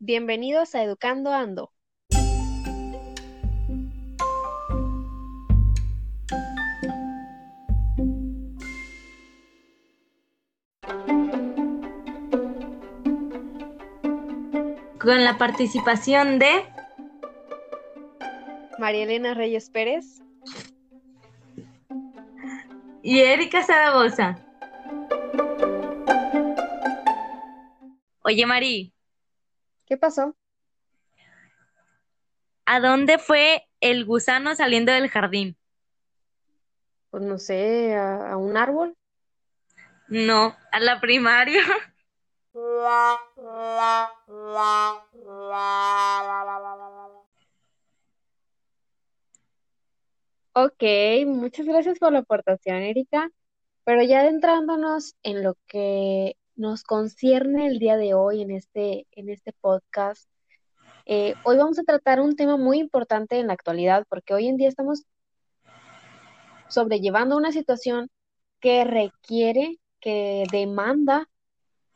Bienvenidos a Educando Ando. Con la participación de María Elena Reyes Pérez y Erika Zaragoza. Oye, Mari, ¿Qué pasó? ¿a dónde fue el gusano saliendo del jardín? Pues no sé, a, a un árbol. No, a la primaria. Ok, muchas gracias por la aportación, Erika. Pero ya adentrándonos en lo que nos concierne el día de hoy en este, en este podcast, eh, hoy vamos a tratar un tema muy importante en la actualidad, porque hoy en día estamos sobrellevando una situación que requiere, que demanda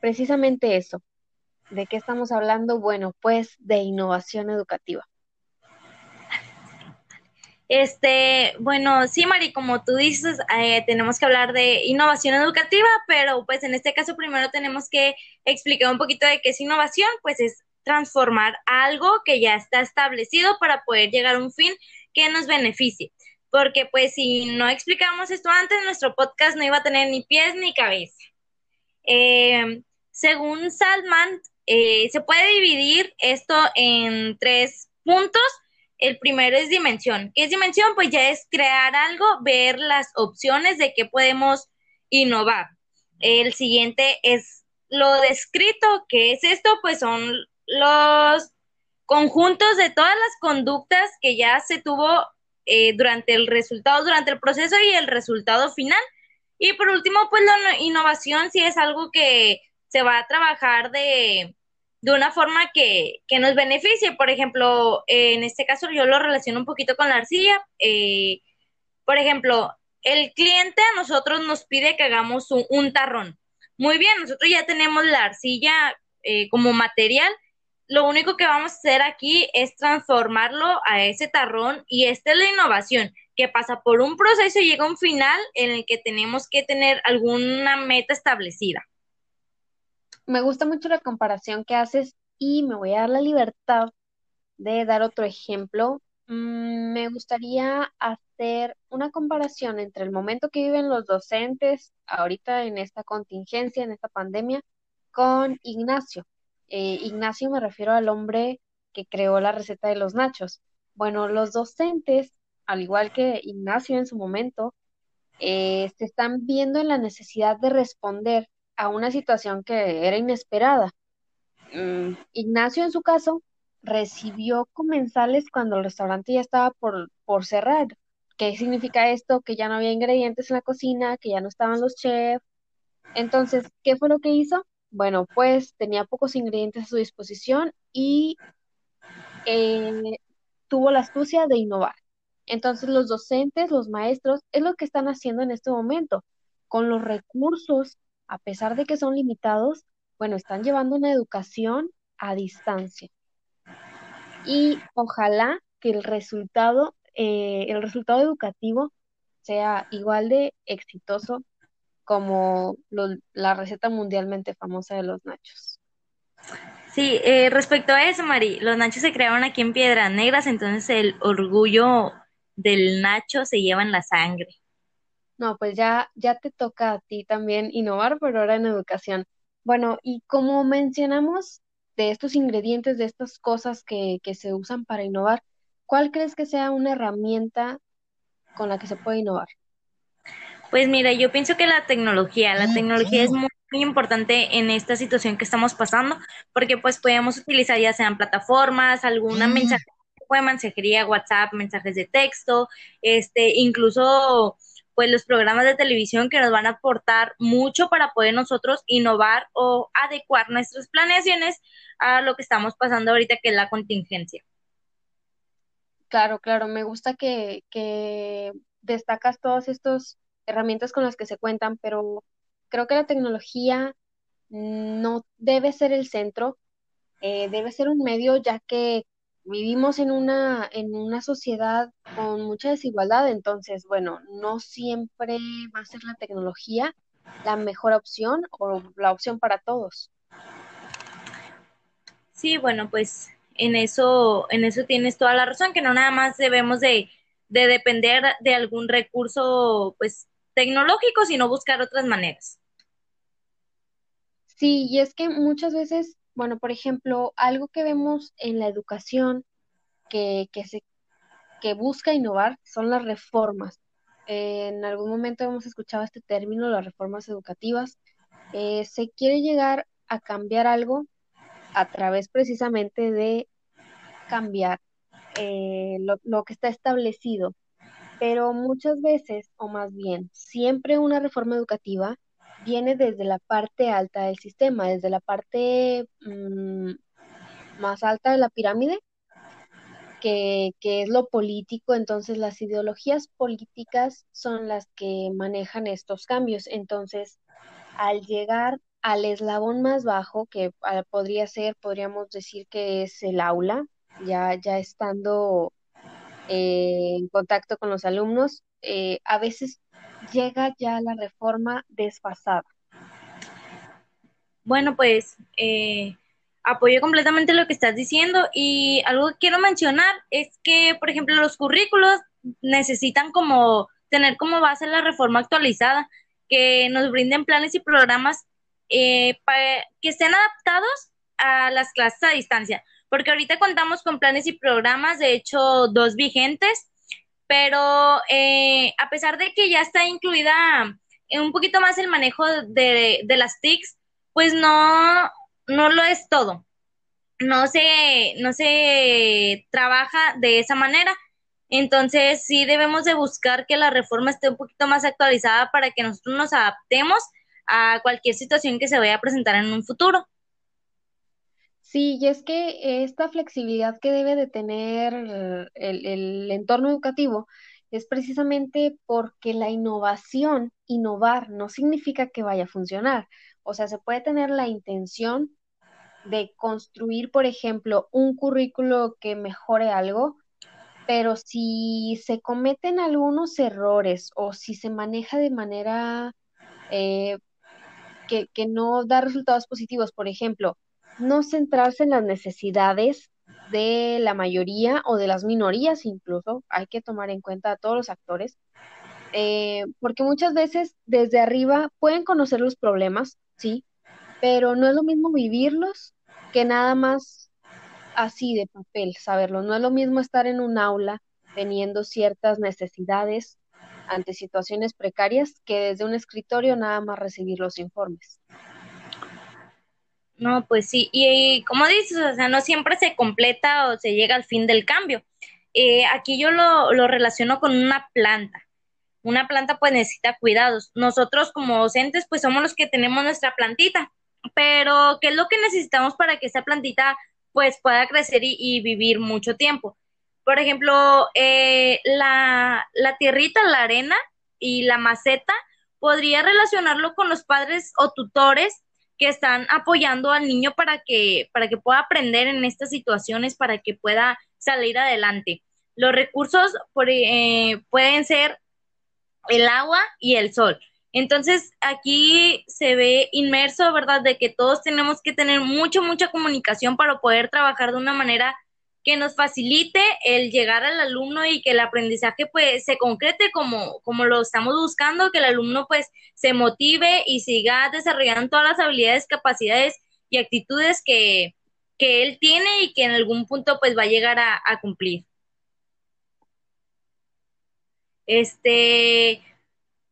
precisamente eso. ¿De qué estamos hablando? Bueno, pues de innovación educativa. Este, bueno, sí, Mari, como tú dices, eh, tenemos que hablar de innovación educativa, pero pues en este caso primero tenemos que explicar un poquito de qué es innovación, pues es transformar algo que ya está establecido para poder llegar a un fin que nos beneficie. Porque pues si no explicamos esto antes, nuestro podcast no iba a tener ni pies ni cabeza. Eh, según Salman, eh, se puede dividir esto en tres puntos. El primero es dimensión. ¿Qué es dimensión? Pues ya es crear algo, ver las opciones de qué podemos innovar. El siguiente es lo descrito. ¿Qué es esto? Pues son los conjuntos de todas las conductas que ya se tuvo eh, durante el resultado, durante el proceso y el resultado final. Y por último, pues la innovación sí es algo que se va a trabajar de, de una forma que, que, nos beneficie. Por ejemplo, eh, en este caso yo lo relaciono un poquito con la arcilla. Eh, por ejemplo, el cliente a nosotros nos pide que hagamos un, tarrón. Muy bien, nosotros ya tenemos la arcilla eh, como material. Lo único que vamos a hacer aquí es transformarlo a ese tarrón y esta es la innovación, que pasa por un proceso y llega a un final en el que tenemos que tener alguna meta establecida me gusta mucho la comparación que haces y me voy a dar la libertad de dar otro ejemplo. Mm, me gustaría hacer una comparación entre el momento que viven los docentes ahorita en esta contingencia, en esta pandemia, con Ignacio. Eh, Ignacio me refiero al hombre que creó la receta de los nachos. Bueno, los docentes, al igual que Ignacio en su momento, eh, se están viendo en la necesidad de responder a una situación que era inesperada. Mm, Ignacio, en su caso, recibió comensales cuando el restaurante ya estaba por, por cerrar. ¿Qué significa esto? Que ya no había ingredientes en la cocina, que ya no estaban los chefs. Entonces, ¿qué fue lo que hizo? Bueno, pues tenía pocos ingredientes a su disposición y eh, tuvo la astucia de innovar. Entonces, los docentes, los maestros, es lo que están haciendo en este momento. Con los recursos a pesar de que son limitados, bueno, están llevando una educación a distancia. Y ojalá que el resultado, eh, el resultado educativo sea igual de exitoso como la receta mundialmente famosa de los nachos. Sí, eh, respecto a eso, Mari, los nachos se crearon aquí en Piedras Negras, entonces el orgullo del nacho se lleva en la sangre. No, pues ya, ya te toca a ti también innovar, pero ahora en educación. Bueno, y como mencionamos de estos ingredientes, de estas cosas que, que se usan para innovar, ¿cuál crees que sea una herramienta con la que se puede innovar? Pues mira, yo pienso que la tecnología, la tecnología es muy, muy importante en esta situación que estamos pasando, porque pues podemos utilizar ya sean plataformas, alguna mensaje de mensajería, WhatsApp, mensajes de texto, este, incluso pues los programas de televisión que nos van a aportar mucho para poder nosotros innovar o adecuar nuestras planeaciones a lo que estamos pasando ahorita, que es la contingencia. Claro, claro, me gusta que, que destacas todas estas herramientas con las que se cuentan, pero creo que la tecnología no debe ser el centro, eh, debe ser un medio ya que vivimos en una, en una sociedad con mucha desigualdad, entonces, bueno, no siempre va a ser la tecnología la mejor opción o la opción para todos. Sí, bueno, pues en eso, en eso tienes toda la razón, que no nada más debemos de, de depender de algún recurso, pues, tecnológico, sino buscar otras maneras. Sí, y es que muchas veces, bueno, por ejemplo, algo que vemos en la educación que, que, se, busca innovar son las reformas. en algún momento hemos escuchado este término, las reformas educativas. Eh, se quiere llegar a cambiar algo a través precisamente de cambiar eh, lo, lo que está establecido. Pero muchas veces, o más bien, siempre una reforma educativa viene desde la parte alta del sistema, desde la parte mm, más alta de la pirámide, que, que, es lo político, entonces las ideologías políticas son las que manejan estos cambios. Entonces, al llegar al eslabón más bajo, que ah, podría ser, podríamos decir que es el aula, ya, ya estando eh, en contacto con los alumnos, eh, a veces llega ya la reforma desfasada. Bueno, pues eh, apoyo completamente lo que estás diciendo y algo que quiero mencionar es que, por ejemplo, los currículos necesitan como tener como base la reforma actualizada, que nos brinden planes y programas eh, que estén adaptados a las clases a distancia, porque ahorita contamos con planes y programas, de hecho, dos vigentes, pero eh, a pesar de que ya está incluida un poquito más el manejo de, de las TICs, pues no, no lo es todo. No se, no se trabaja de esa manera. Entonces, sí debemos de buscar que la reforma esté un poquito más actualizada para que nosotros nos adaptemos a cualquier situación que se vaya a presentar en un futuro. Sí, y es que esta flexibilidad que debe de tener el, el entorno educativo es precisamente porque la innovación, innovar, no significa que vaya a funcionar. O sea, se puede tener la intención de construir, por ejemplo, un currículo que mejore algo, pero si se cometen algunos errores o si se maneja de manera eh, que, que no da resultados positivos, por ejemplo, no centrarse en las necesidades de la mayoría o de las minorías incluso, hay que tomar en cuenta a todos los actores, eh, porque muchas veces desde arriba pueden conocer los problemas, sí, pero no es lo mismo vivirlos que nada más así de papel, saberlo. No es lo mismo estar en un aula teniendo ciertas necesidades ante situaciones precarias que desde un escritorio nada más recibir los informes. No, pues sí, y, como dices, o sea, no siempre se completa o se llega al fin del cambio. Eh, aquí yo lo, lo relaciono con una planta una planta pues necesita cuidados. Nosotros como docentes pues somos los que tenemos nuestra plantita, pero ¿qué es lo que necesitamos para que esa plantita pues pueda crecer y, vivir mucho tiempo? Por ejemplo, eh, la, la tierrita, la arena y la maceta, podría relacionarlo con los padres o tutores que están apoyando al niño para que, para que pueda aprender en estas situaciones, para que pueda salir adelante. Los recursos por, eh, pueden ser el agua y el sol. Entonces aquí se ve inmerso, ¿verdad?, de que todos tenemos que tener mucha, mucha comunicación para poder trabajar de una manera que nos facilite el llegar al alumno y que el aprendizaje pues se concrete como, como lo estamos buscando, que el alumno pues se motive y siga desarrollando todas las habilidades, capacidades y actitudes que, que él tiene y que en algún punto pues va a llegar a, a cumplir. Este,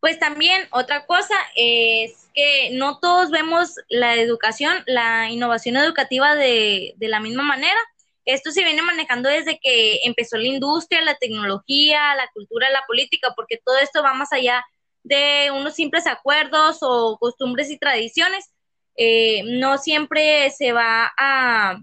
pues también otra cosa es que no todos vemos la educación, la innovación educativa de, de la misma manera. Esto se viene manejando desde que empezó la industria, la tecnología, la cultura, la política, porque todo esto va más allá de unos simples acuerdos o costumbres y tradiciones. Eh, no siempre se va a,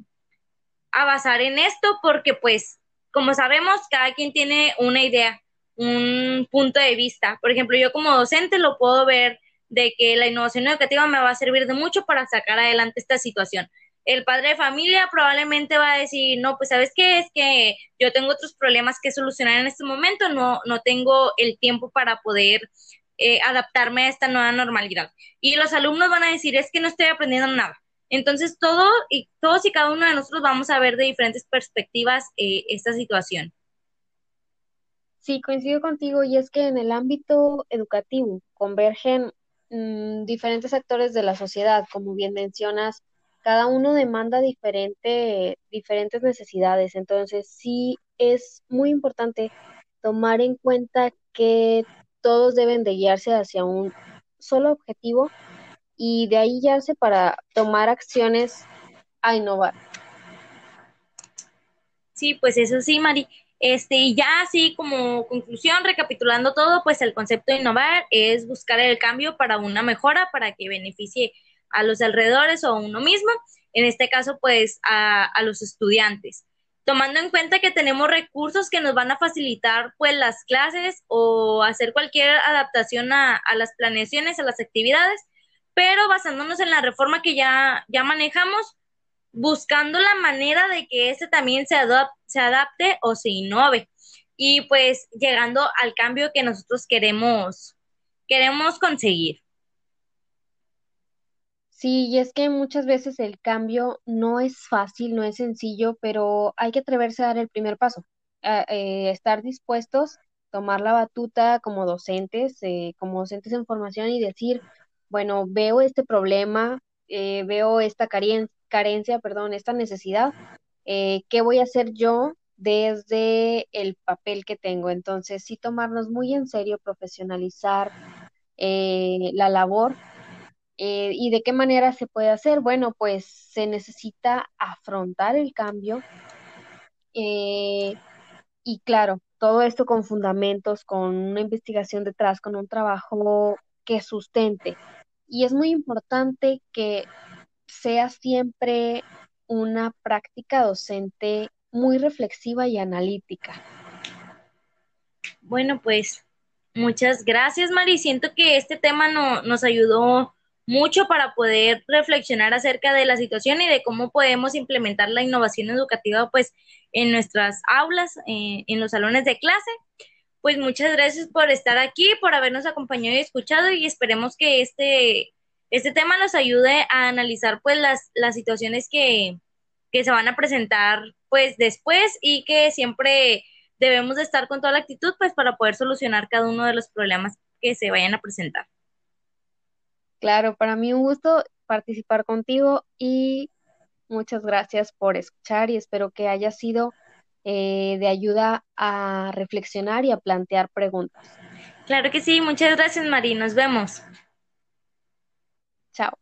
a basar en esto porque pues como sabemos cada quien tiene una idea un punto de vista. Por ejemplo, yo como docente lo puedo ver de que la innovación educativa me va a servir de mucho para sacar adelante esta situación. El padre de familia probablemente va a decir, no, pues sabes qué, es que yo tengo otros problemas que solucionar en este momento, no, no tengo el tiempo para poder eh, adaptarme a esta nueva normalidad. Y los alumnos van a decir, es que no estoy aprendiendo nada. Entonces, todo y, todos y cada uno de nosotros vamos a ver de diferentes perspectivas eh, esta situación. Sí, coincido contigo y es que en el ámbito educativo convergen mm, diferentes actores de la sociedad, como bien mencionas, cada uno demanda diferente, diferentes necesidades, entonces sí es muy importante tomar en cuenta que todos deben de guiarse hacia un solo objetivo y de ahí ya para tomar acciones a innovar. Sí, pues eso sí, Mari. Este, y ya así como conclusión, recapitulando todo, pues el concepto de innovar es buscar el cambio para una mejora, para que beneficie a los alrededores o a uno mismo, en este caso, pues a, a los estudiantes. Tomando en cuenta que tenemos recursos que nos van a facilitar pues las clases o hacer cualquier adaptación a, a las planeaciones, a las actividades, pero basándonos en la reforma que ya, ya manejamos, buscando la manera de que ese también se, se adapte o se innove. Y pues llegando al cambio que nosotros queremos, queremos conseguir. Sí, y es que muchas veces el cambio no es fácil, no es sencillo, pero hay que atreverse a dar el primer paso, eh, estar dispuestos, tomar la batuta como docentes, eh, como docentes en formación y decir, bueno, veo este problema, eh, veo esta carencia, perdón, esta necesidad, eh, ¿qué voy a hacer yo desde el papel que tengo? Entonces, sí tomarnos muy en serio, profesionalizar eh, la labor. ¿Y de qué manera se puede hacer? Bueno, pues se necesita afrontar el cambio y claro, todo esto con fundamentos, con una investigación detrás, con un trabajo que sustente. Y es muy importante que sea siempre una práctica docente muy reflexiva y analítica. Bueno, pues muchas gracias, Mari. Siento que este tema no, nos ayudó mucho para poder reflexionar acerca de la situación y de cómo podemos implementar la innovación educativa pues en nuestras aulas, eh, en los salones de clase pues muchas gracias por estar aquí, por habernos acompañado y escuchado y esperemos que este, este tema nos ayude a analizar pues las, las situaciones que, que se van a presentar pues después y que siempre debemos de estar con toda la actitud pues para poder solucionar cada uno de los problemas que se vayan a presentar. Claro, para mí un gusto participar contigo y muchas gracias por escuchar y espero que haya sido eh, de ayuda a reflexionar y a plantear preguntas. Claro que sí, muchas gracias Mari, nos vemos. Chao.